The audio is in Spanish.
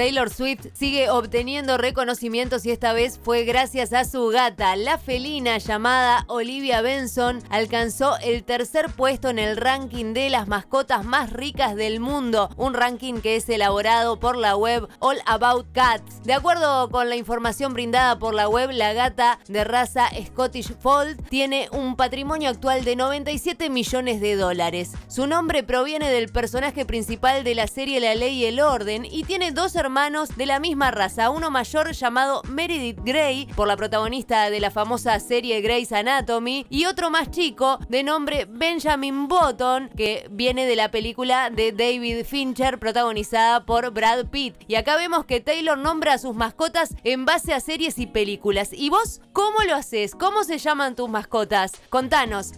Taylor Swift sigue obteniendo reconocimientos y esta vez fue gracias a su gata. La felina llamada Olivia Benson alcanzó el tercer puesto en el ranking de las mascotas más ricas del mundo, un ranking que es elaborado por la web All About Cats. De acuerdo con la información brindada por la web, la gata de raza Scottish Fold tiene un patrimonio actual de 97 millones de dólares. Su nombre proviene del personaje principal de la serie La Ley y el Orden y tiene dos hermanos hermanos de la misma raza, uno mayor llamado Meredith Grey, por la protagonista de la famosa serie Grey's Anatomy, y otro más chico de nombre Benjamin Button, que viene de la película de David Fincher protagonizada por Brad Pitt. Y acá vemos que Taylor nombra a sus mascotas en base a series y películas. ¿Y vos cómo lo haces? ¿Cómo se llaman tus mascotas? Contanos.